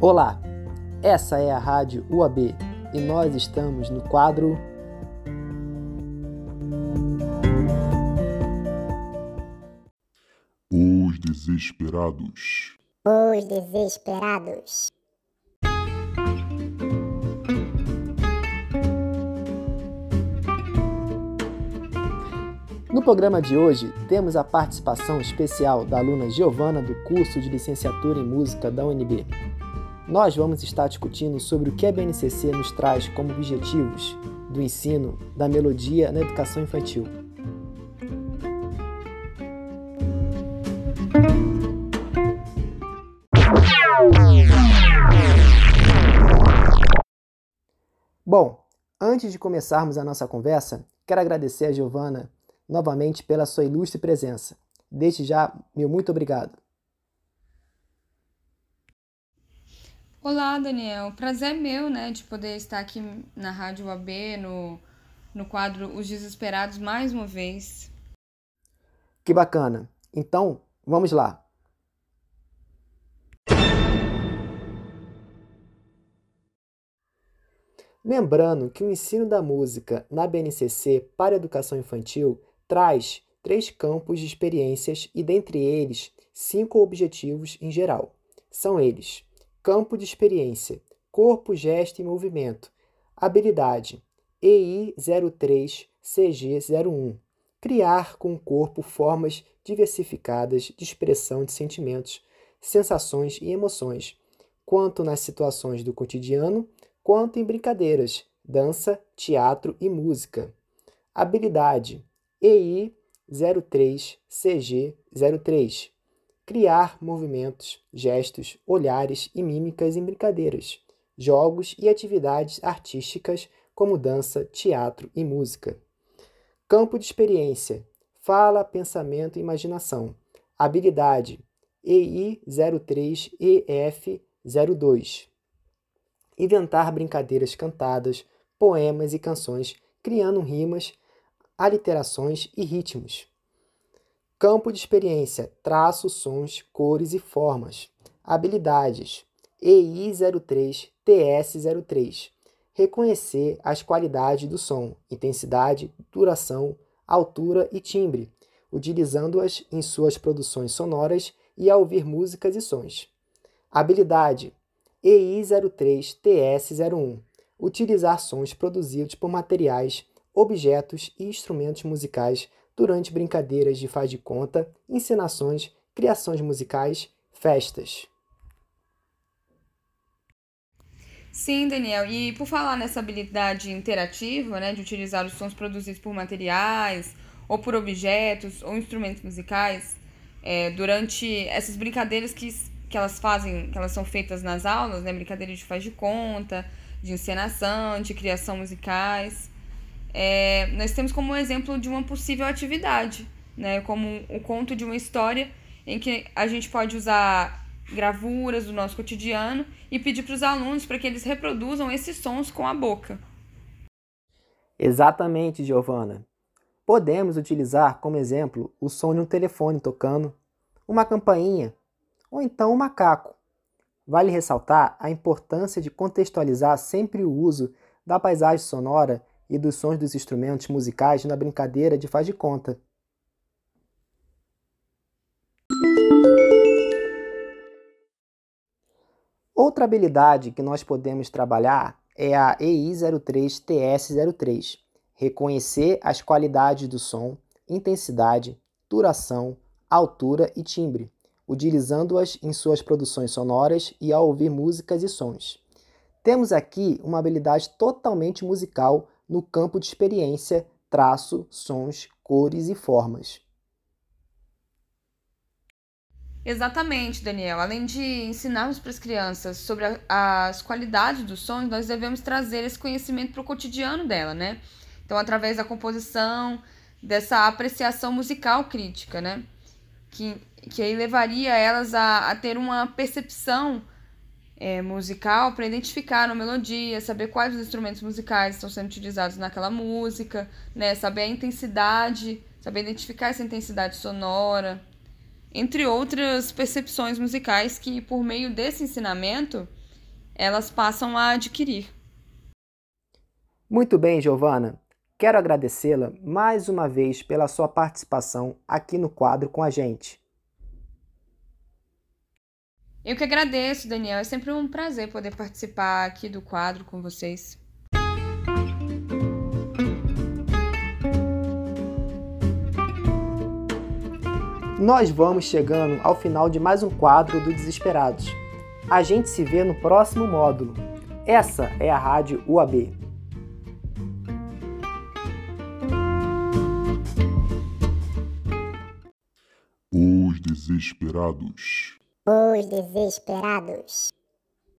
Olá, essa é a Rádio UAB e nós estamos no quadro Os Desesperados. Os Desesperados. No programa de hoje, temos a participação especial da aluna Giovana do curso de Licenciatura em Música da UNB. Nós vamos estar discutindo sobre o que a BNCC nos traz como objetivos do ensino da melodia na educação infantil. Bom, antes de começarmos a nossa conversa, quero agradecer a Giovana novamente pela sua ilustre presença. Desde já, meu muito obrigado. Olá, Daniel. Prazer meu, né, de poder estar aqui na Rádio AB, no, no quadro Os Desesperados, mais uma vez. Que bacana. Então, vamos lá. Lembrando que o ensino da música na BNCC para educação infantil traz três campos de experiências e, dentre eles, cinco objetivos em geral. São eles: campo de experiência, corpo, gesto e movimento, habilidade, EI03CG01, criar com o corpo formas diversificadas de expressão de sentimentos, sensações e emoções, quanto nas situações do cotidiano, quanto em brincadeiras, dança, teatro e música. Habilidade, EI 03CG03. Criar movimentos, gestos, olhares e mímicas em brincadeiras, jogos e atividades artísticas como dança, teatro e música. Campo de experiência: fala, pensamento e imaginação. Habilidade: EI 03EF02. Inventar brincadeiras cantadas, poemas e canções, criando rimas aliterações e ritmos. Campo de experiência: traços, sons, cores e formas. Habilidades: EI03, TS03. Reconhecer as qualidades do som, intensidade, duração, altura e timbre, utilizando-as em suas produções sonoras e ao ouvir músicas e sons. Habilidade: EI03, TS01. Utilizar sons produzidos por materiais objetos e instrumentos musicais durante brincadeiras de faz de conta, encenações, criações musicais, festas. Sim, Daniel. E por falar nessa habilidade interativa, né, de utilizar os sons produzidos por materiais, ou por objetos, ou instrumentos musicais, é, durante essas brincadeiras que, que elas fazem, que elas são feitas nas aulas, né, brincadeiras de faz de conta, de encenação, de criação musicais é, nós temos como exemplo de uma possível atividade, né? como o conto de uma história em que a gente pode usar gravuras do nosso cotidiano e pedir para os alunos para que eles reproduzam esses sons com a boca. Exatamente, Giovana. Podemos utilizar como exemplo o som de um telefone tocando, uma campainha ou então um macaco. Vale ressaltar a importância de contextualizar sempre o uso da paisagem sonora e dos sons dos instrumentos musicais na brincadeira de faz de conta. Outra habilidade que nós podemos trabalhar é a EI03TS03, reconhecer as qualidades do som, intensidade, duração, altura e timbre, utilizando-as em suas produções sonoras e ao ouvir músicas e sons. Temos aqui uma habilidade totalmente musical no campo de experiência, traço, sons, cores e formas. Exatamente, Daniel. Além de ensinarmos para as crianças sobre a, as qualidades dos sons, nós devemos trazer esse conhecimento para o cotidiano dela, né? Então, através da composição, dessa apreciação musical crítica, né? Que, que aí levaria elas a, a ter uma percepção é, musical para identificar a melodia, saber quais os instrumentos musicais estão sendo utilizados naquela música, né? Saber a intensidade, saber identificar essa intensidade sonora, entre outras percepções musicais que, por meio desse ensinamento, elas passam a adquirir. Muito bem, Giovana. Quero agradecê-la mais uma vez pela sua participação aqui no quadro com a gente. Eu que agradeço, Daniel. É sempre um prazer poder participar aqui do quadro com vocês. Nós vamos chegando ao final de mais um quadro do Desesperados. A gente se vê no próximo módulo. Essa é a Rádio UAB. Os desesperados. Os desesperados.